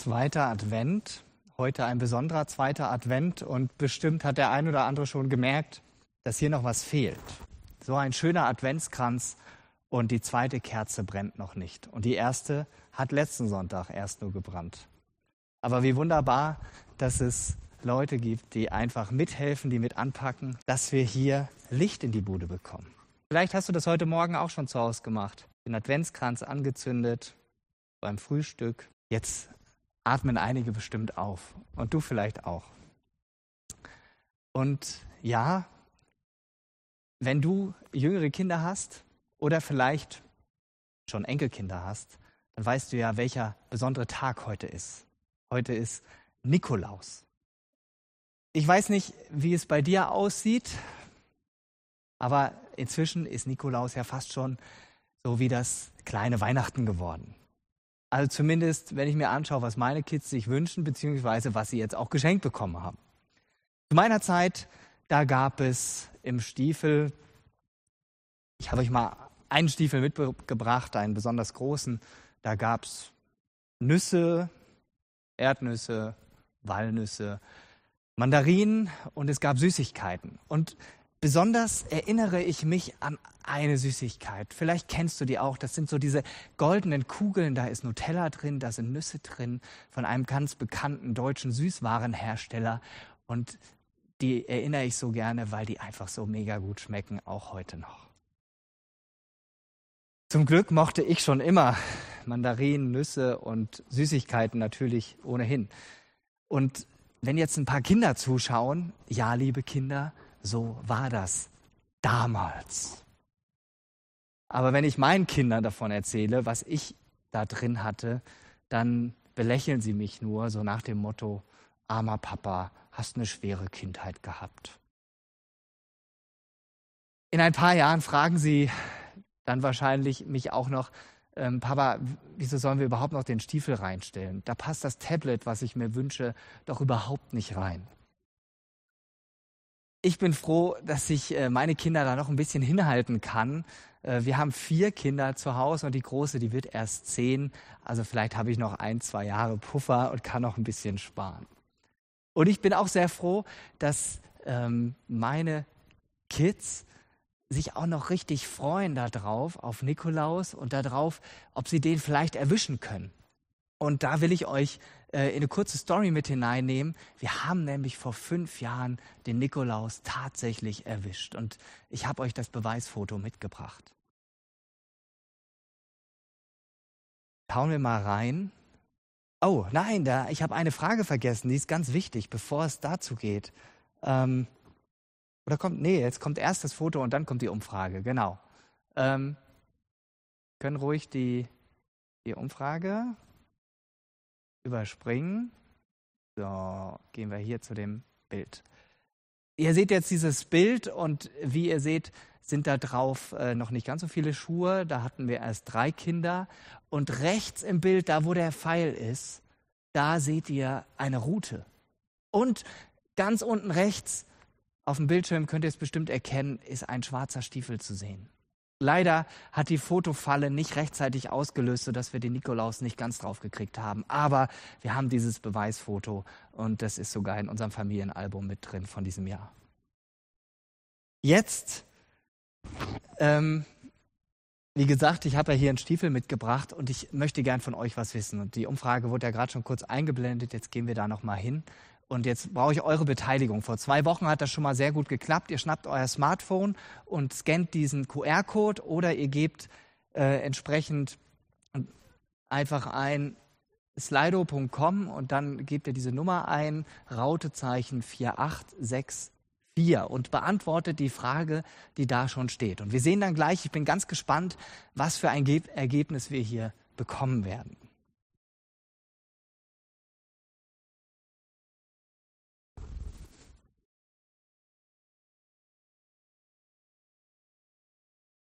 Zweiter Advent, heute ein besonderer zweiter Advent und bestimmt hat der ein oder andere schon gemerkt, dass hier noch was fehlt. So ein schöner Adventskranz und die zweite Kerze brennt noch nicht. Und die erste hat letzten Sonntag erst nur gebrannt. Aber wie wunderbar, dass es Leute gibt, die einfach mithelfen, die mit anpacken, dass wir hier Licht in die Bude bekommen. Vielleicht hast du das heute Morgen auch schon zu Hause gemacht. Den Adventskranz angezündet beim Frühstück. Jetzt atmen einige bestimmt auf und du vielleicht auch. Und ja, wenn du jüngere Kinder hast oder vielleicht schon Enkelkinder hast, dann weißt du ja, welcher besondere Tag heute ist. Heute ist Nikolaus. Ich weiß nicht, wie es bei dir aussieht, aber inzwischen ist Nikolaus ja fast schon so wie das kleine Weihnachten geworden. Also zumindest, wenn ich mir anschaue, was meine Kids sich wünschen, beziehungsweise was sie jetzt auch geschenkt bekommen haben. Zu meiner Zeit, da gab es im Stiefel, ich habe euch mal einen Stiefel mitgebracht, einen besonders großen, da gab es Nüsse, Erdnüsse, Walnüsse, Mandarinen und es gab Süßigkeiten. Und besonders erinnere ich mich an eine Süßigkeit. Vielleicht kennst du die auch. Das sind so diese goldenen Kugeln. Da ist Nutella drin, da sind Nüsse drin von einem ganz bekannten deutschen Süßwarenhersteller. Und die erinnere ich so gerne, weil die einfach so mega gut schmecken, auch heute noch. Zum Glück mochte ich schon immer Mandarinen, Nüsse und Süßigkeiten natürlich ohnehin. Und wenn jetzt ein paar Kinder zuschauen, ja, liebe Kinder, so war das damals. Aber wenn ich meinen Kindern davon erzähle, was ich da drin hatte, dann belächeln sie mich nur so nach dem Motto, armer Papa, hast eine schwere Kindheit gehabt. In ein paar Jahren fragen sie dann wahrscheinlich mich auch noch, ähm, Papa, wieso sollen wir überhaupt noch den Stiefel reinstellen? Da passt das Tablet, was ich mir wünsche, doch überhaupt nicht rein. Ich bin froh, dass ich äh, meine Kinder da noch ein bisschen hinhalten kann. Äh, wir haben vier Kinder zu Hause und die große, die wird erst zehn. Also vielleicht habe ich noch ein, zwei Jahre Puffer und kann noch ein bisschen sparen. Und ich bin auch sehr froh, dass ähm, meine Kids sich auch noch richtig freuen darauf, auf Nikolaus und darauf, ob sie den vielleicht erwischen können. Und da will ich euch äh, in eine kurze Story mit hineinnehmen. Wir haben nämlich vor fünf Jahren den Nikolaus tatsächlich erwischt. Und ich habe euch das Beweisfoto mitgebracht. Schauen wir mal rein. Oh, nein, da, ich habe eine Frage vergessen, die ist ganz wichtig, bevor es dazu geht. Ähm, oder kommt, nee, jetzt kommt erst das Foto und dann kommt die Umfrage, genau. Ähm, können ruhig die, die Umfrage überspringen. So, gehen wir hier zu dem Bild. Ihr seht jetzt dieses Bild und wie ihr seht, sind da drauf äh, noch nicht ganz so viele Schuhe. Da hatten wir erst drei Kinder. Und rechts im Bild, da wo der Pfeil ist, da seht ihr eine Route. Und ganz unten rechts auf dem Bildschirm könnt ihr es bestimmt erkennen, ist ein schwarzer Stiefel zu sehen. Leider hat die Fotofalle nicht rechtzeitig ausgelöst, sodass wir den Nikolaus nicht ganz drauf gekriegt haben. Aber wir haben dieses Beweisfoto und das ist sogar in unserem Familienalbum mit drin von diesem Jahr. Jetzt, ähm, wie gesagt, ich habe ja hier einen Stiefel mitgebracht und ich möchte gern von euch was wissen. Und die Umfrage wurde ja gerade schon kurz eingeblendet. Jetzt gehen wir da noch mal hin. Und jetzt brauche ich eure Beteiligung. Vor zwei Wochen hat das schon mal sehr gut geklappt. Ihr schnappt euer Smartphone und scannt diesen QR-Code oder ihr gebt äh, entsprechend einfach ein slido.com und dann gebt ihr diese Nummer ein, Rautezeichen 4864 und beantwortet die Frage, die da schon steht. Und wir sehen dann gleich, ich bin ganz gespannt, was für ein Ergebnis wir hier bekommen werden.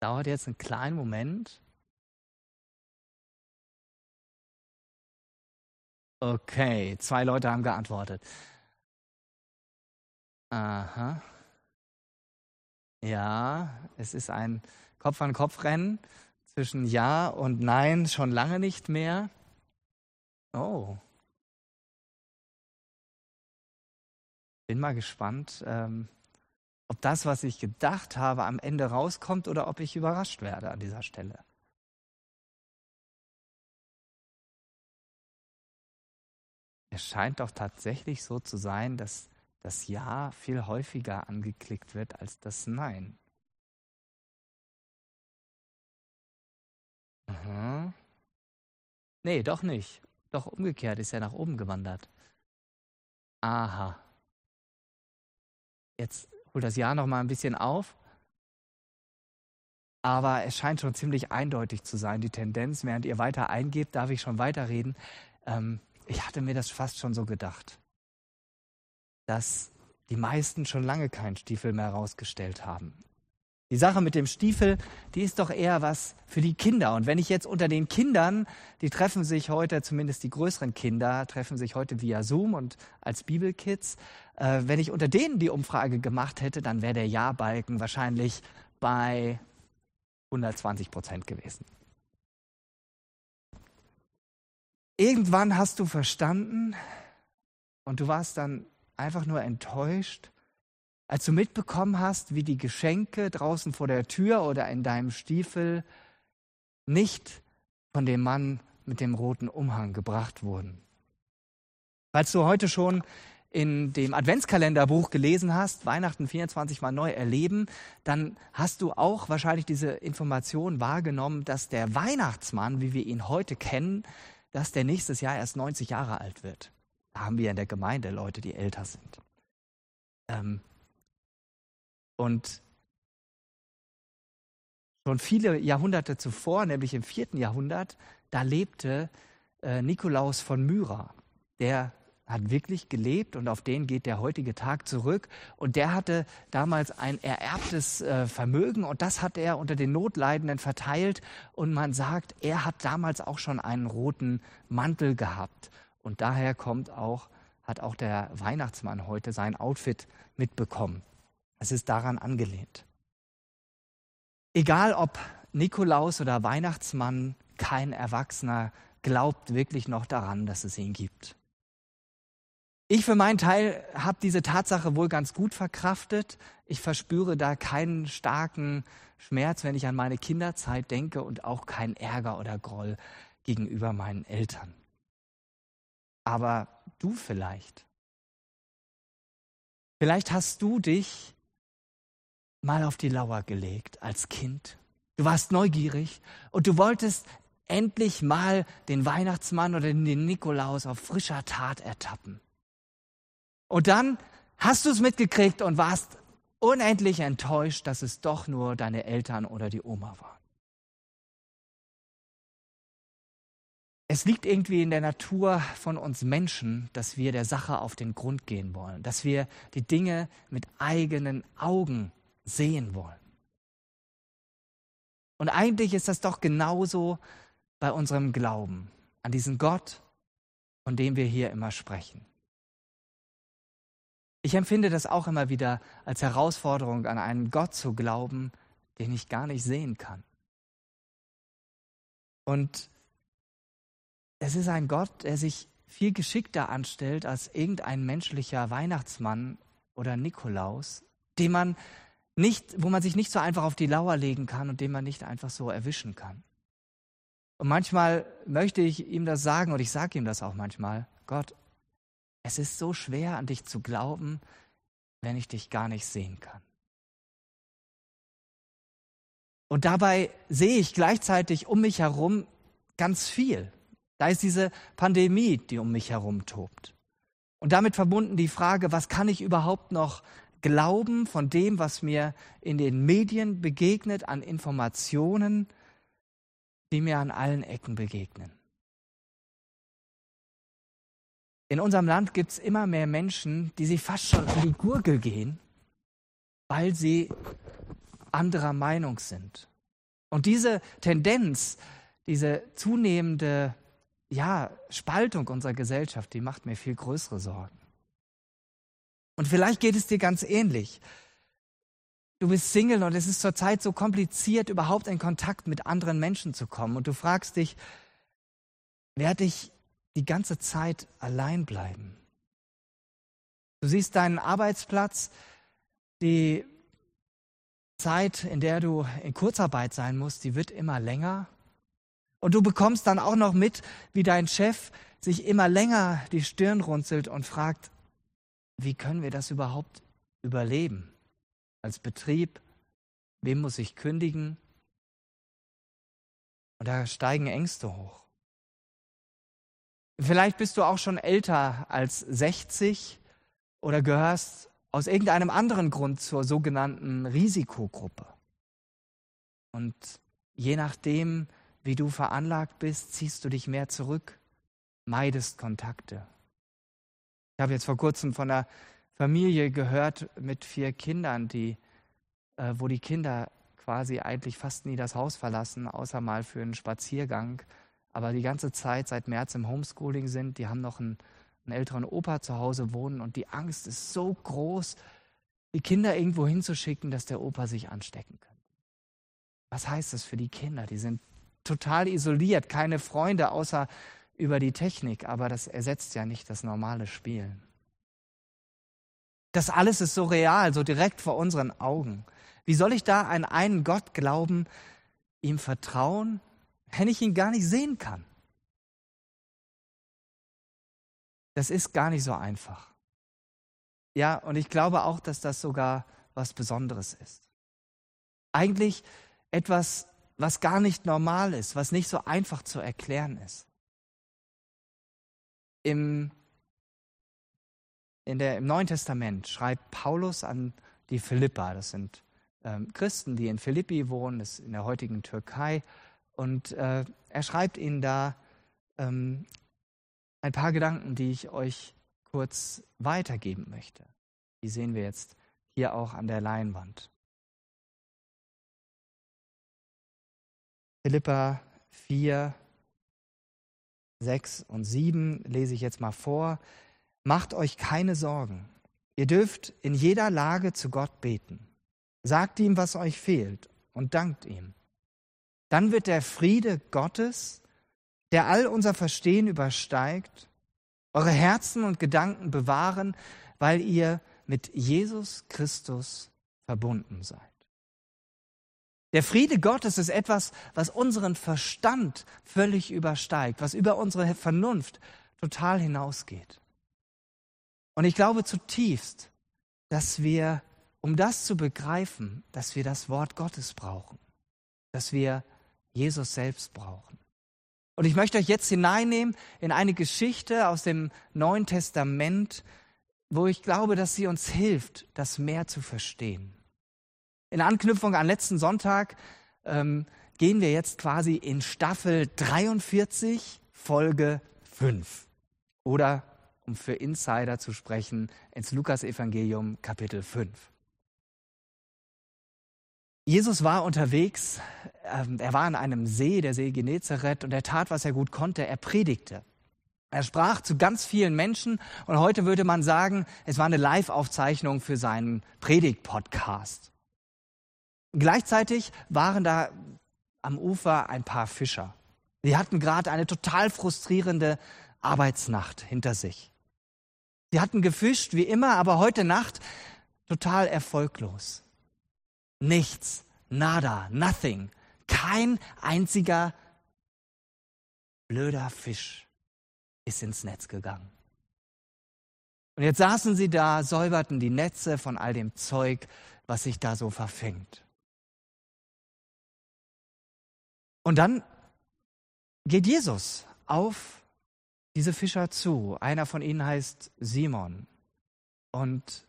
dauert jetzt einen kleinen Moment. Okay, zwei Leute haben geantwortet. Aha. Ja, es ist ein Kopf-an-Kopf-Rennen zwischen Ja und Nein schon lange nicht mehr. Oh. Bin mal gespannt, ähm, ob das, was ich gedacht habe, am Ende rauskommt oder ob ich überrascht werde an dieser Stelle. Es scheint doch tatsächlich so zu sein, dass das Ja viel häufiger angeklickt wird als das Nein. Aha. Nee, doch nicht. Doch umgekehrt ist er nach oben gewandert. Aha. Jetzt holt das Ja noch mal ein bisschen auf. Aber es scheint schon ziemlich eindeutig zu sein, die Tendenz. Während ihr weiter eingebt, darf ich schon weiterreden. Ähm, ich hatte mir das fast schon so gedacht, dass die meisten schon lange keinen Stiefel mehr rausgestellt haben. Die Sache mit dem Stiefel, die ist doch eher was für die Kinder. Und wenn ich jetzt unter den Kindern, die treffen sich heute, zumindest die größeren Kinder, treffen sich heute via Zoom und als Bibelkids, äh, wenn ich unter denen die Umfrage gemacht hätte, dann wäre der Ja-Balken wahrscheinlich bei 120 Prozent gewesen. Irgendwann hast du verstanden und du warst dann einfach nur enttäuscht, als du mitbekommen hast, wie die Geschenke draußen vor der Tür oder in deinem Stiefel nicht von dem Mann mit dem roten Umhang gebracht wurden. Falls du heute schon in dem Adventskalenderbuch gelesen hast, Weihnachten 24 mal neu erleben, dann hast du auch wahrscheinlich diese Information wahrgenommen, dass der Weihnachtsmann, wie wir ihn heute kennen, dass der nächstes Jahr erst 90 Jahre alt wird. Da haben wir in der Gemeinde Leute, die älter sind. Ähm, und schon viele Jahrhunderte zuvor, nämlich im vierten Jahrhundert, da lebte äh, Nikolaus von Myra. Der hat wirklich gelebt und auf den geht der heutige Tag zurück. Und der hatte damals ein ererbtes äh, Vermögen und das hat er unter den Notleidenden verteilt. Und man sagt, er hat damals auch schon einen roten Mantel gehabt. Und daher kommt auch, hat auch der Weihnachtsmann heute sein Outfit mitbekommen. Es ist daran angelehnt. Egal ob Nikolaus oder Weihnachtsmann, kein Erwachsener glaubt wirklich noch daran, dass es ihn gibt. Ich für meinen Teil habe diese Tatsache wohl ganz gut verkraftet. Ich verspüre da keinen starken Schmerz, wenn ich an meine Kinderzeit denke und auch keinen Ärger oder Groll gegenüber meinen Eltern. Aber du vielleicht. Vielleicht hast du dich mal auf die Lauer gelegt als Kind. Du warst neugierig und du wolltest endlich mal den Weihnachtsmann oder den Nikolaus auf frischer Tat ertappen. Und dann hast du es mitgekriegt und warst unendlich enttäuscht, dass es doch nur deine Eltern oder die Oma waren. Es liegt irgendwie in der Natur von uns Menschen, dass wir der Sache auf den Grund gehen wollen, dass wir die Dinge mit eigenen Augen sehen wollen. Und eigentlich ist das doch genauso bei unserem Glauben an diesen Gott, von dem wir hier immer sprechen. Ich empfinde das auch immer wieder als Herausforderung, an einen Gott zu glauben, den ich gar nicht sehen kann. Und es ist ein Gott, der sich viel geschickter anstellt als irgendein menschlicher Weihnachtsmann oder Nikolaus, den man nicht, wo man sich nicht so einfach auf die Lauer legen kann und den man nicht einfach so erwischen kann. Und manchmal möchte ich ihm das sagen und ich sage ihm das auch manchmal. Gott, es ist so schwer, an dich zu glauben, wenn ich dich gar nicht sehen kann. Und dabei sehe ich gleichzeitig um mich herum ganz viel. Da ist diese Pandemie, die um mich herum tobt. Und damit verbunden die Frage, was kann ich überhaupt noch glauben von dem, was mir in den Medien begegnet, an Informationen, die mir an allen Ecken begegnen. In unserem Land gibt es immer mehr Menschen, die sich fast schon an die Gurgel gehen, weil sie anderer Meinung sind. Und diese Tendenz, diese zunehmende ja, Spaltung unserer Gesellschaft, die macht mir viel größere Sorgen. Und vielleicht geht es dir ganz ähnlich. Du bist Single und es ist zurzeit so kompliziert, überhaupt in Kontakt mit anderen Menschen zu kommen. Und du fragst dich, werde ich die ganze Zeit allein bleiben? Du siehst deinen Arbeitsplatz, die Zeit, in der du in Kurzarbeit sein musst, die wird immer länger. Und du bekommst dann auch noch mit, wie dein Chef sich immer länger die Stirn runzelt und fragt, wie können wir das überhaupt überleben? Als Betrieb, wem muss ich kündigen? Und da steigen Ängste hoch. Vielleicht bist du auch schon älter als 60 oder gehörst aus irgendeinem anderen Grund zur sogenannten Risikogruppe. Und je nachdem, wie du veranlagt bist, ziehst du dich mehr zurück, meidest Kontakte. Ich habe jetzt vor kurzem von einer Familie gehört mit vier Kindern, die, äh, wo die Kinder quasi eigentlich fast nie das Haus verlassen, außer mal für einen Spaziergang, aber die ganze Zeit seit März im Homeschooling sind. Die haben noch einen, einen älteren Opa zu Hause wohnen und die Angst ist so groß, die Kinder irgendwo hinzuschicken, dass der Opa sich anstecken könnte. Was heißt das für die Kinder? Die sind total isoliert, keine Freunde außer über die Technik, aber das ersetzt ja nicht das normale Spielen. Das alles ist so real, so direkt vor unseren Augen. Wie soll ich da an einen Gott glauben, ihm vertrauen, wenn ich ihn gar nicht sehen kann? Das ist gar nicht so einfach. Ja, und ich glaube auch, dass das sogar was Besonderes ist. Eigentlich etwas, was gar nicht normal ist, was nicht so einfach zu erklären ist. Im, in der, Im Neuen Testament schreibt Paulus an die Philippa, das sind ähm, Christen, die in Philippi wohnen, das ist in der heutigen Türkei, und äh, er schreibt ihnen da ähm, ein paar Gedanken, die ich euch kurz weitergeben möchte. Die sehen wir jetzt hier auch an der Leinwand. Philippa 4, 6 und 7 lese ich jetzt mal vor. Macht euch keine Sorgen. Ihr dürft in jeder Lage zu Gott beten. Sagt ihm, was euch fehlt und dankt ihm. Dann wird der Friede Gottes, der all unser Verstehen übersteigt, eure Herzen und Gedanken bewahren, weil ihr mit Jesus Christus verbunden seid. Der Friede Gottes ist etwas, was unseren Verstand völlig übersteigt, was über unsere Vernunft total hinausgeht. Und ich glaube zutiefst, dass wir, um das zu begreifen, dass wir das Wort Gottes brauchen, dass wir Jesus selbst brauchen. Und ich möchte euch jetzt hineinnehmen in eine Geschichte aus dem Neuen Testament, wo ich glaube, dass sie uns hilft, das mehr zu verstehen. In Anknüpfung an letzten Sonntag ähm, gehen wir jetzt quasi in Staffel 43, Folge 5. Oder, um für Insider zu sprechen, ins Lukas-Evangelium, Kapitel 5. Jesus war unterwegs, ähm, er war an einem See, der See Genezareth, und er tat, was er gut konnte, er predigte. Er sprach zu ganz vielen Menschen und heute würde man sagen, es war eine Live-Aufzeichnung für seinen Predigt-Podcast. Gleichzeitig waren da am Ufer ein paar Fischer. Sie hatten gerade eine total frustrierende Arbeitsnacht hinter sich. Sie hatten gefischt wie immer, aber heute Nacht total erfolglos. Nichts, nada, nothing. Kein einziger blöder Fisch ist ins Netz gegangen. Und jetzt saßen sie da, säuberten die Netze von all dem Zeug, was sich da so verfängt. Und dann geht Jesus auf diese Fischer zu. Einer von ihnen heißt Simon. Und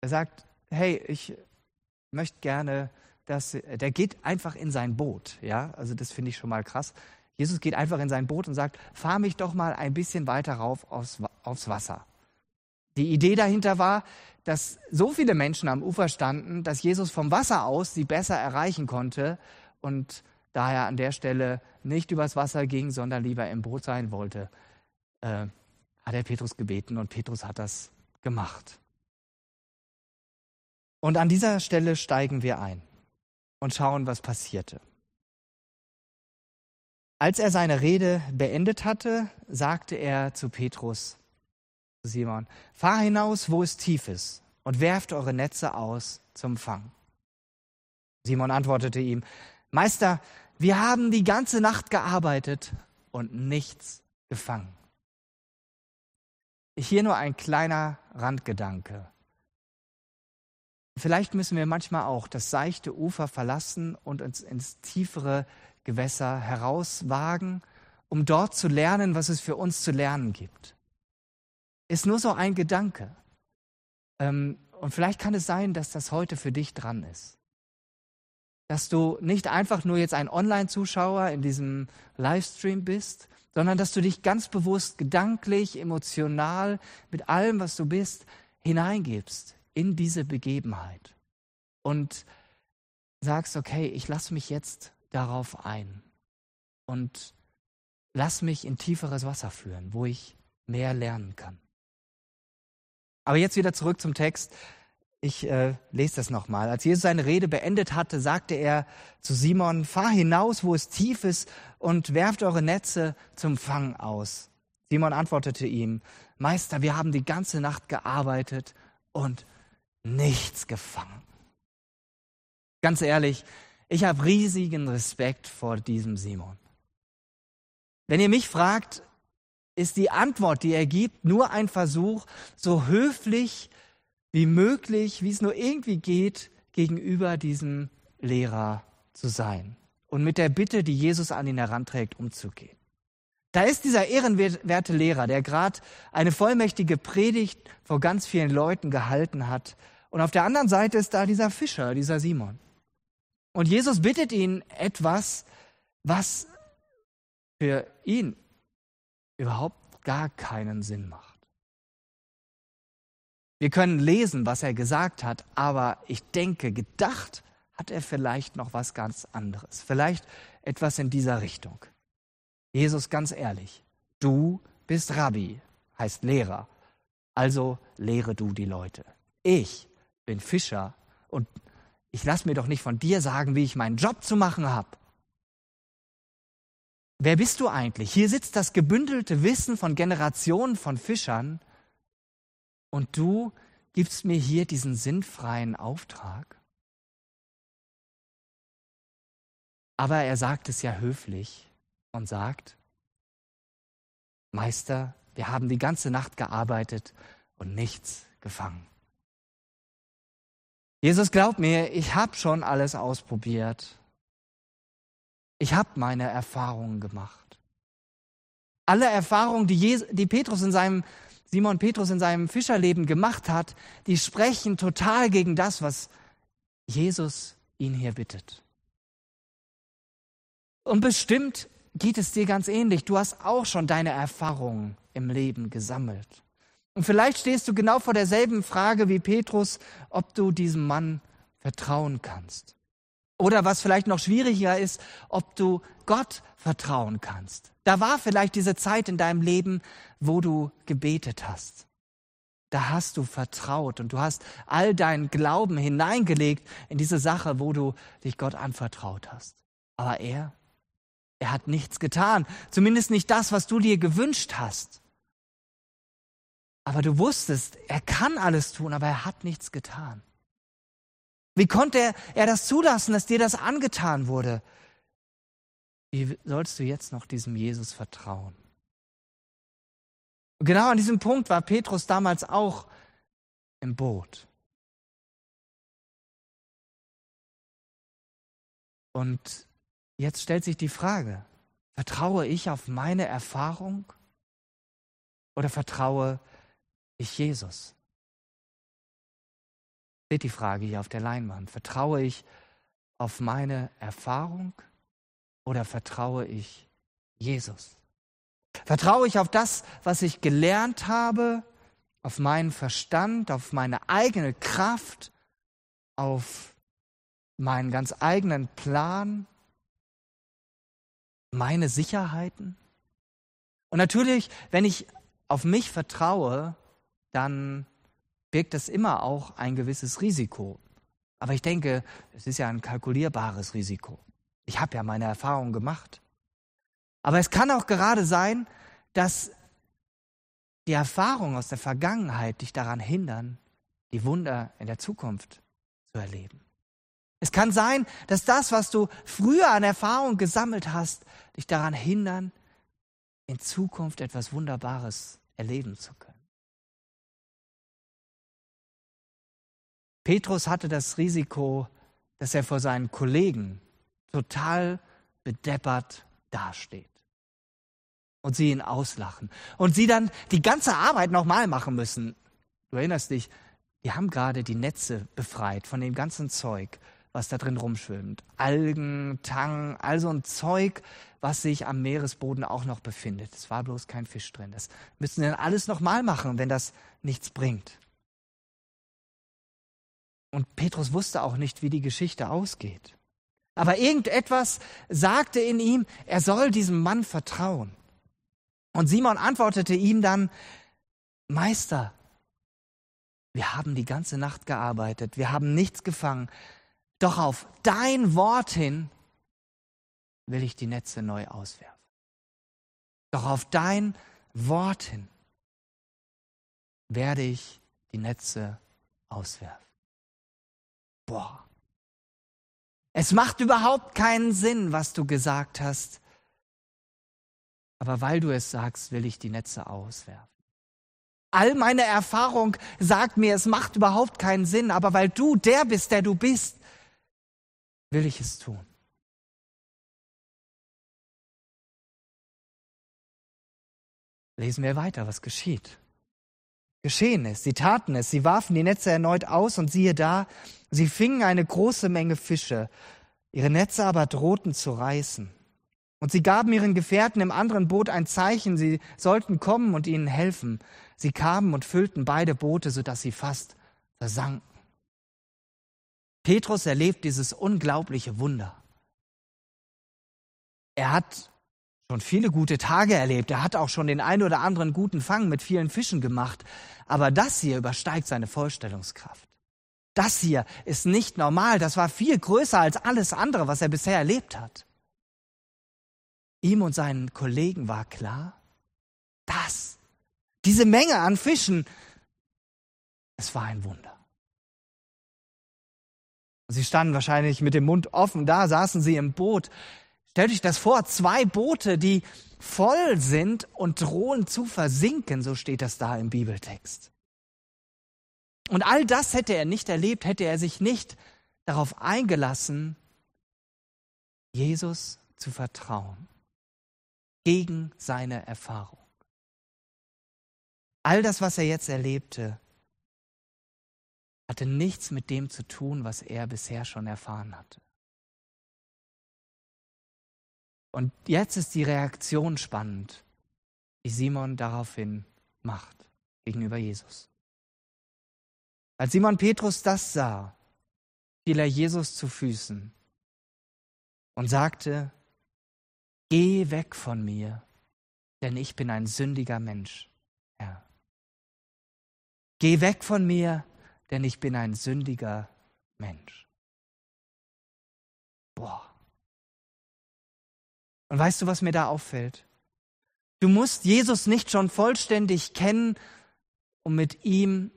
er sagt, hey, ich möchte gerne, dass der geht einfach in sein Boot, ja, also das finde ich schon mal krass. Jesus geht einfach in sein Boot und sagt, fahr mich doch mal ein bisschen weiter rauf aufs, aufs Wasser. Die Idee dahinter war, dass so viele Menschen am Ufer standen, dass Jesus vom Wasser aus sie besser erreichen konnte und daher an der Stelle nicht übers Wasser ging, sondern lieber im Boot sein wollte, äh, hat er Petrus gebeten und Petrus hat das gemacht. Und an dieser Stelle steigen wir ein und schauen, was passierte. Als er seine Rede beendet hatte, sagte er zu Petrus, Simon, fahr hinaus, wo es tief ist, und werft eure Netze aus zum Fang. Simon antwortete ihm, Meister, wir haben die ganze Nacht gearbeitet und nichts gefangen. Hier nur ein kleiner Randgedanke. Vielleicht müssen wir manchmal auch das seichte Ufer verlassen und uns ins tiefere Gewässer herauswagen, um dort zu lernen, was es für uns zu lernen gibt. Ist nur so ein Gedanke. Ähm, und vielleicht kann es sein, dass das heute für dich dran ist. Dass du nicht einfach nur jetzt ein Online-Zuschauer in diesem Livestream bist, sondern dass du dich ganz bewusst gedanklich, emotional, mit allem, was du bist, hineingibst in diese Begebenheit und sagst, okay, ich lasse mich jetzt darauf ein und lass mich in tieferes Wasser führen, wo ich mehr lernen kann. Aber jetzt wieder zurück zum Text. Ich äh, lese das nochmal. Als Jesus seine Rede beendet hatte, sagte er zu Simon, fahr hinaus, wo es tief ist, und werft eure Netze zum Fang aus. Simon antwortete ihm, Meister, wir haben die ganze Nacht gearbeitet und nichts gefangen. Ganz ehrlich, ich habe riesigen Respekt vor diesem Simon. Wenn ihr mich fragt, ist die Antwort, die er gibt, nur ein Versuch, so höflich wie möglich, wie es nur irgendwie geht, gegenüber diesem Lehrer zu sein und mit der Bitte, die Jesus an ihn heranträgt, umzugehen. Da ist dieser ehrenwerte Lehrer, der gerade eine vollmächtige Predigt vor ganz vielen Leuten gehalten hat. Und auf der anderen Seite ist da dieser Fischer, dieser Simon. Und Jesus bittet ihn etwas, was für ihn überhaupt gar keinen Sinn macht. Wir können lesen, was er gesagt hat, aber ich denke, gedacht hat er vielleicht noch was ganz anderes. Vielleicht etwas in dieser Richtung. Jesus, ganz ehrlich, du bist Rabbi, heißt Lehrer, also lehre du die Leute. Ich bin Fischer und ich lasse mir doch nicht von dir sagen, wie ich meinen Job zu machen habe. Wer bist du eigentlich? Hier sitzt das gebündelte Wissen von Generationen von Fischern und du gibst mir hier diesen sinnfreien Auftrag? Aber er sagt es ja höflich und sagt, Meister, wir haben die ganze Nacht gearbeitet und nichts gefangen. Jesus, glaub mir, ich habe schon alles ausprobiert. Ich habe meine Erfahrungen gemacht. Alle Erfahrungen, die, Jesus, die Petrus in seinem, Simon Petrus in seinem Fischerleben gemacht hat, die sprechen total gegen das, was Jesus ihn hier bittet. Und bestimmt geht es dir ganz ähnlich. Du hast auch schon deine Erfahrungen im Leben gesammelt. Und vielleicht stehst du genau vor derselben Frage wie Petrus, ob du diesem Mann vertrauen kannst. Oder was vielleicht noch schwieriger ist, ob du Gott vertrauen kannst. Da war vielleicht diese Zeit in deinem Leben, wo du gebetet hast. Da hast du vertraut und du hast all deinen Glauben hineingelegt in diese Sache, wo du dich Gott anvertraut hast. Aber er er hat nichts getan, zumindest nicht das, was du dir gewünscht hast. Aber du wusstest, er kann alles tun, aber er hat nichts getan. Wie konnte er, er das zulassen, dass dir das angetan wurde? Wie sollst du jetzt noch diesem Jesus vertrauen? Und genau an diesem Punkt war Petrus damals auch im Boot. Und Jetzt stellt sich die Frage, vertraue ich auf meine Erfahrung oder vertraue ich Jesus? Seht die Frage hier auf der Leinwand. Vertraue ich auf meine Erfahrung oder vertraue ich Jesus? Vertraue ich auf das, was ich gelernt habe, auf meinen Verstand, auf meine eigene Kraft, auf meinen ganz eigenen Plan meine Sicherheiten? Und natürlich, wenn ich auf mich vertraue, dann birgt das immer auch ein gewisses Risiko. Aber ich denke, es ist ja ein kalkulierbares Risiko. Ich habe ja meine Erfahrungen gemacht. Aber es kann auch gerade sein, dass die Erfahrungen aus der Vergangenheit dich daran hindern, die Wunder in der Zukunft zu erleben. Es kann sein, dass das, was du früher an Erfahrung gesammelt hast, dich daran hindern, in Zukunft etwas Wunderbares erleben zu können. Petrus hatte das Risiko, dass er vor seinen Kollegen total bedeppert dasteht und sie ihn auslachen und sie dann die ganze Arbeit nochmal machen müssen. Du erinnerst dich, wir haben gerade die Netze befreit von dem ganzen Zeug, was da drin rumschwimmt. Algen, Tang, all so ein Zeug, was sich am Meeresboden auch noch befindet. Es war bloß kein Fisch drin. Das müssen wir dann alles nochmal machen, wenn das nichts bringt. Und Petrus wusste auch nicht, wie die Geschichte ausgeht. Aber irgendetwas sagte in ihm, er soll diesem Mann vertrauen. Und Simon antwortete ihm dann, Meister, wir haben die ganze Nacht gearbeitet, wir haben nichts gefangen, doch auf dein Wort hin will ich die Netze neu auswerfen. Doch auf dein Wort hin werde ich die Netze auswerfen. Boah. Es macht überhaupt keinen Sinn, was du gesagt hast. Aber weil du es sagst, will ich die Netze auswerfen. All meine Erfahrung sagt mir, es macht überhaupt keinen Sinn, aber weil du der bist, der du bist, will ich es tun. Lesen wir weiter, was geschieht. Geschehen ist, sie taten es, sie warfen die Netze erneut aus und siehe da, sie fingen eine große Menge Fische, ihre Netze aber drohten zu reißen. Und sie gaben ihren Gefährten im anderen Boot ein Zeichen, sie sollten kommen und ihnen helfen. Sie kamen und füllten beide Boote, sodass sie fast versanken. Petrus erlebt dieses unglaubliche Wunder. Er hat schon viele gute Tage erlebt. Er hat auch schon den ein oder anderen guten Fang mit vielen Fischen gemacht. Aber das hier übersteigt seine Vorstellungskraft. Das hier ist nicht normal. Das war viel größer als alles andere, was er bisher erlebt hat. Ihm und seinen Kollegen war klar, das, diese Menge an Fischen, es war ein Wunder. Sie standen wahrscheinlich mit dem Mund offen da, saßen sie im Boot. Stellt euch das vor, zwei Boote, die voll sind und drohen zu versinken, so steht das da im Bibeltext. Und all das hätte er nicht erlebt, hätte er sich nicht darauf eingelassen, Jesus zu vertrauen gegen seine Erfahrung. All das, was er jetzt erlebte, hatte nichts mit dem zu tun, was er bisher schon erfahren hatte. Und jetzt ist die Reaktion spannend, die Simon daraufhin macht gegenüber Jesus. Als Simon Petrus das sah, fiel er Jesus zu Füßen und sagte, Geh weg von mir, denn ich bin ein sündiger Mensch, Herr. Geh weg von mir, denn ich bin ein sündiger Mensch. Boah. Und weißt du, was mir da auffällt? Du musst Jesus nicht schon vollständig kennen, um mit ihm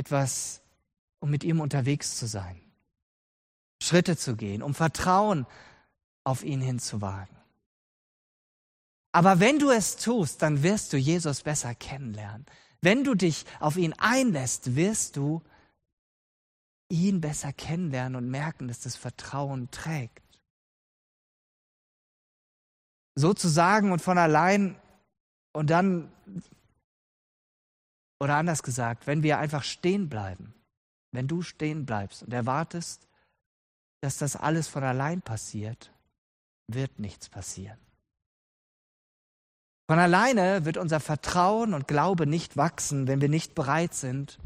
etwas, um mit ihm unterwegs zu sein. Schritte zu gehen, um Vertrauen auf ihn hinzuwagen. Aber wenn du es tust, dann wirst du Jesus besser kennenlernen. Wenn du dich auf ihn einlässt, wirst du ihn besser kennenlernen und merken, dass das Vertrauen trägt. Sozusagen und von allein und dann, oder anders gesagt, wenn wir einfach stehen bleiben, wenn du stehen bleibst und erwartest, dass das alles von allein passiert, wird nichts passieren. Von alleine wird unser Vertrauen und Glaube nicht wachsen, wenn wir nicht bereit sind,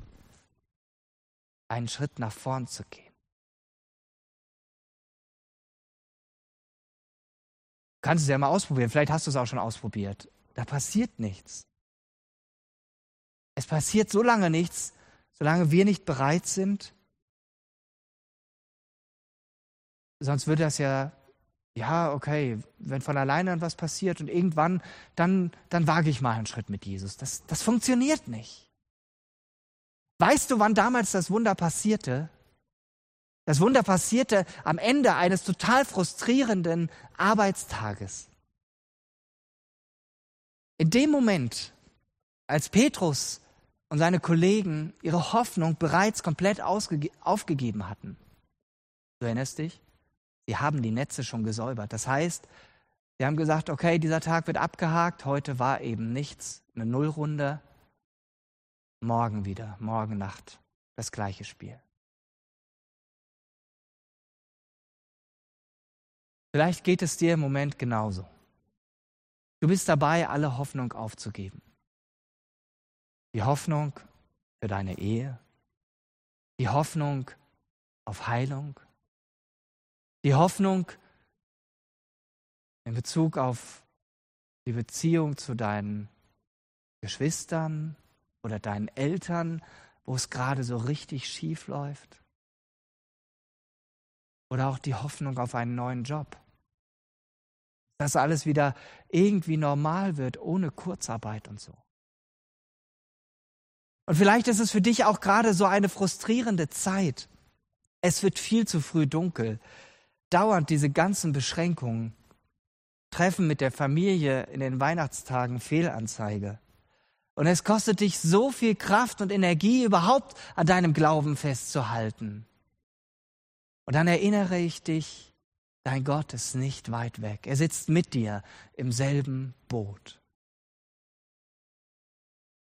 einen Schritt nach vorn zu gehen. Du kannst es ja mal ausprobieren, vielleicht hast du es auch schon ausprobiert. Da passiert nichts. Es passiert so lange nichts, solange wir nicht bereit sind. Sonst würde das ja ja, okay, wenn von alleine was passiert und irgendwann, dann, dann wage ich mal einen Schritt mit Jesus. Das, das funktioniert nicht. Weißt du, wann damals das Wunder passierte? Das Wunder passierte am Ende eines total frustrierenden Arbeitstages. In dem Moment, als Petrus und seine Kollegen ihre Hoffnung bereits komplett aufgegeben hatten, du erinnerst dich? Sie haben die Netze schon gesäubert. Das heißt, sie haben gesagt, okay, dieser Tag wird abgehakt, heute war eben nichts, eine Nullrunde, morgen wieder, morgen Nacht das gleiche Spiel. Vielleicht geht es dir im Moment genauso. Du bist dabei, alle Hoffnung aufzugeben. Die Hoffnung für deine Ehe, die Hoffnung auf Heilung, die Hoffnung in Bezug auf die Beziehung zu deinen Geschwistern oder deinen Eltern, wo es gerade so richtig schief läuft. Oder auch die Hoffnung auf einen neuen Job. Dass alles wieder irgendwie normal wird, ohne Kurzarbeit und so. Und vielleicht ist es für dich auch gerade so eine frustrierende Zeit. Es wird viel zu früh dunkel dauernd diese ganzen Beschränkungen. Treffen mit der Familie in den Weihnachtstagen Fehlanzeige. Und es kostet dich so viel Kraft und Energie, überhaupt an deinem Glauben festzuhalten. Und dann erinnere ich dich, dein Gott ist nicht weit weg. Er sitzt mit dir im selben Boot.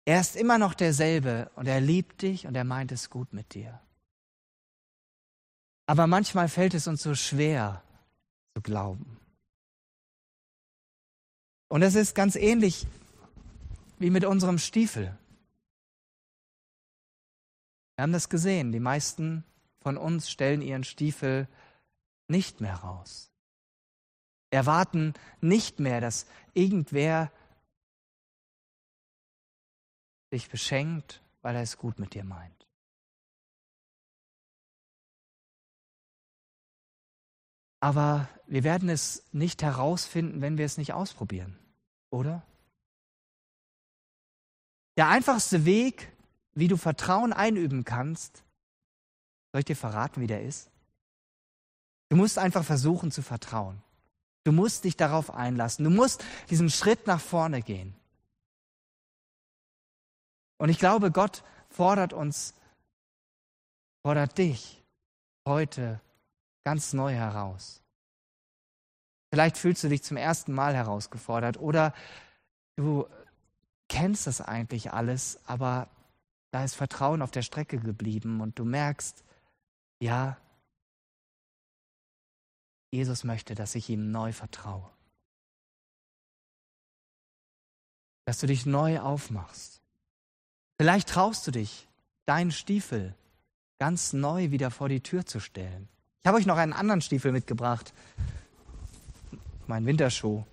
Er ist immer noch derselbe und er liebt dich und er meint es gut mit dir. Aber manchmal fällt es uns so schwer zu glauben. Und es ist ganz ähnlich wie mit unserem Stiefel. Wir haben das gesehen, die meisten von uns stellen ihren Stiefel nicht mehr raus. Erwarten nicht mehr, dass irgendwer dich beschenkt, weil er es gut mit dir meint. Aber wir werden es nicht herausfinden, wenn wir es nicht ausprobieren, oder? Der einfachste Weg, wie du Vertrauen einüben kannst, soll ich dir verraten, wie der ist? Du musst einfach versuchen zu vertrauen. Du musst dich darauf einlassen. Du musst diesen Schritt nach vorne gehen. Und ich glaube, Gott fordert uns, fordert dich heute ganz neu heraus. Vielleicht fühlst du dich zum ersten Mal herausgefordert oder du kennst das eigentlich alles, aber da ist Vertrauen auf der Strecke geblieben und du merkst, ja, Jesus möchte, dass ich ihm neu vertraue. Dass du dich neu aufmachst. Vielleicht traust du dich, deinen Stiefel ganz neu wieder vor die Tür zu stellen. Ich habe euch noch einen anderen Stiefel mitgebracht, mein Winterschuh.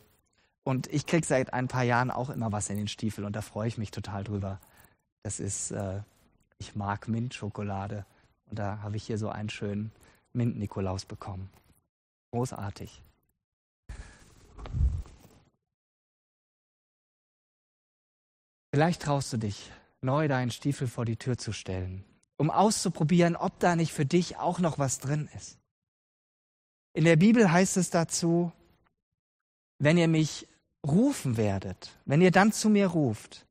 Und ich kriege seit ein paar Jahren auch immer was in den Stiefel und da freue ich mich total drüber. Das ist, äh, ich mag Mintschokolade und da habe ich hier so einen schönen Mint-Nikolaus bekommen. Großartig. Vielleicht traust du dich, neu deinen Stiefel vor die Tür zu stellen, um auszuprobieren, ob da nicht für dich auch noch was drin ist. In der Bibel heißt es dazu, wenn ihr mich rufen werdet, wenn ihr dann zu mir ruft,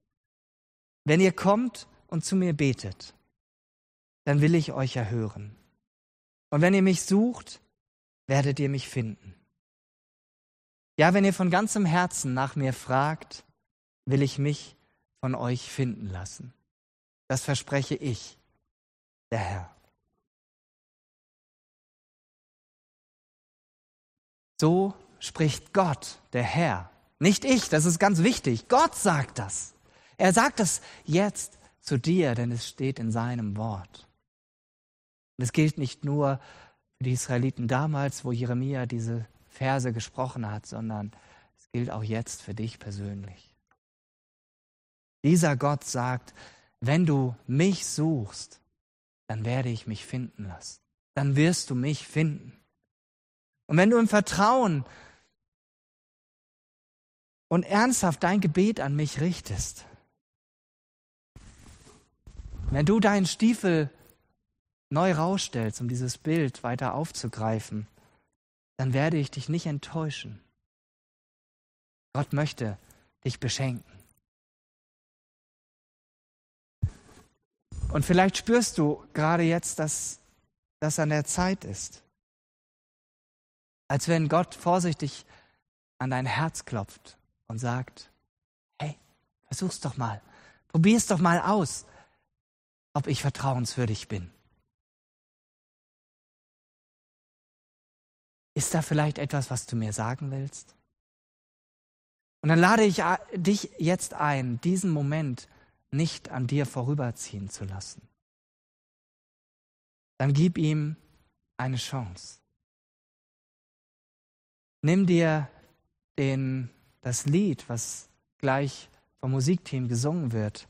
wenn ihr kommt und zu mir betet, dann will ich euch erhören. Und wenn ihr mich sucht, werdet ihr mich finden. Ja, wenn ihr von ganzem Herzen nach mir fragt, will ich mich von euch finden lassen. Das verspreche ich, der Herr. So spricht Gott, der Herr. Nicht ich, das ist ganz wichtig. Gott sagt das. Er sagt das jetzt zu dir, denn es steht in seinem Wort. Und es gilt nicht nur für die Israeliten damals, wo Jeremia diese Verse gesprochen hat, sondern es gilt auch jetzt für dich persönlich. Dieser Gott sagt, wenn du mich suchst, dann werde ich mich finden lassen. Dann wirst du mich finden. Und wenn du im Vertrauen und ernsthaft dein Gebet an mich richtest, wenn du deinen Stiefel neu rausstellst, um dieses Bild weiter aufzugreifen, dann werde ich dich nicht enttäuschen. Gott möchte dich beschenken. Und vielleicht spürst du gerade jetzt, dass das an der Zeit ist. Als wenn Gott vorsichtig an dein Herz klopft und sagt, hey, versuch's doch mal, probier's doch mal aus, ob ich vertrauenswürdig bin. Ist da vielleicht etwas, was du mir sagen willst? Und dann lade ich dich jetzt ein, diesen Moment nicht an dir vorüberziehen zu lassen. Dann gib ihm eine Chance. Nimm dir den, das Lied, was gleich vom Musikteam gesungen wird,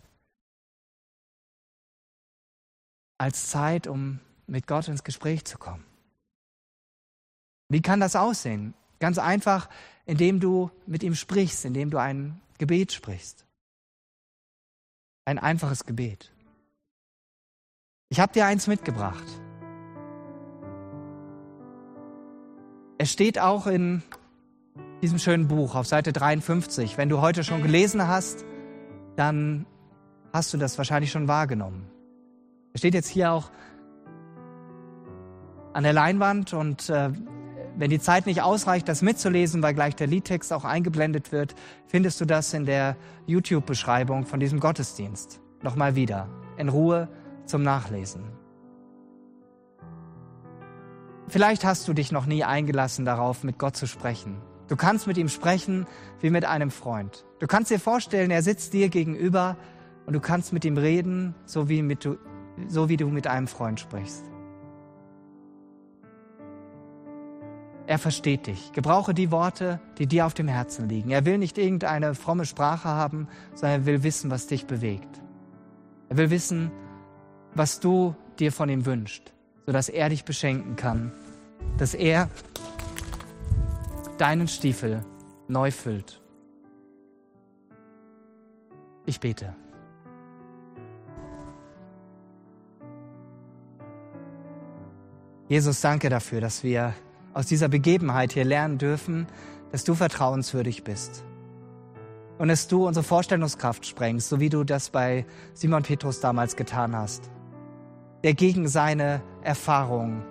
als Zeit, um mit Gott ins Gespräch zu kommen. Wie kann das aussehen? Ganz einfach, indem du mit ihm sprichst, indem du ein Gebet sprichst. Ein einfaches Gebet. Ich habe dir eins mitgebracht. Es steht auch in diesem schönen Buch auf Seite 53. Wenn du heute schon gelesen hast, dann hast du das wahrscheinlich schon wahrgenommen. Es steht jetzt hier auch an der Leinwand und äh, wenn die Zeit nicht ausreicht, das mitzulesen, weil gleich der Liedtext auch eingeblendet wird, findest du das in der YouTube-Beschreibung von diesem Gottesdienst. Nochmal wieder, in Ruhe zum Nachlesen. Vielleicht hast du dich noch nie eingelassen darauf, mit Gott zu sprechen. Du kannst mit ihm sprechen wie mit einem Freund. Du kannst dir vorstellen, er sitzt dir gegenüber und du kannst mit ihm reden, so wie, mit du, so wie du mit einem Freund sprichst. Er versteht dich. Gebrauche die Worte, die dir auf dem Herzen liegen. Er will nicht irgendeine fromme Sprache haben, sondern er will wissen, was dich bewegt. Er will wissen, was du dir von ihm wünschst, sodass er dich beschenken kann, dass er deinen Stiefel neu füllt. Ich bete. Jesus, danke dafür, dass wir aus dieser Begebenheit hier lernen dürfen, dass du vertrauenswürdig bist. Und dass du unsere Vorstellungskraft sprengst, so wie du das bei Simon Petrus damals getan hast. Der gegen seine Erfahrung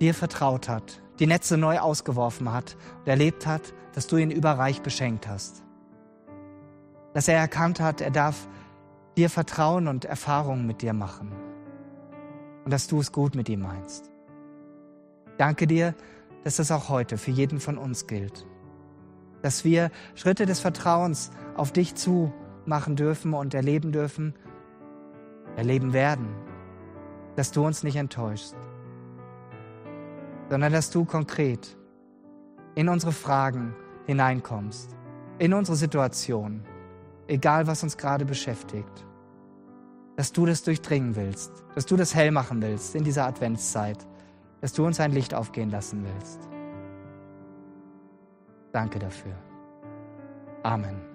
dir vertraut hat, die Netze neu ausgeworfen hat und erlebt hat, dass du ihn überreich beschenkt hast. Dass er erkannt hat, er darf dir vertrauen und Erfahrungen mit dir machen. Und dass du es gut mit ihm meinst. Danke dir, dass das auch heute für jeden von uns gilt. Dass wir Schritte des Vertrauens auf dich zu machen dürfen und erleben dürfen, erleben werden, dass du uns nicht enttäuschst, sondern dass du konkret in unsere Fragen hineinkommst, in unsere Situation, egal was uns gerade beschäftigt, dass du das durchdringen willst, dass du das hell machen willst in dieser Adventszeit dass du uns ein Licht aufgehen lassen willst. Danke dafür. Amen.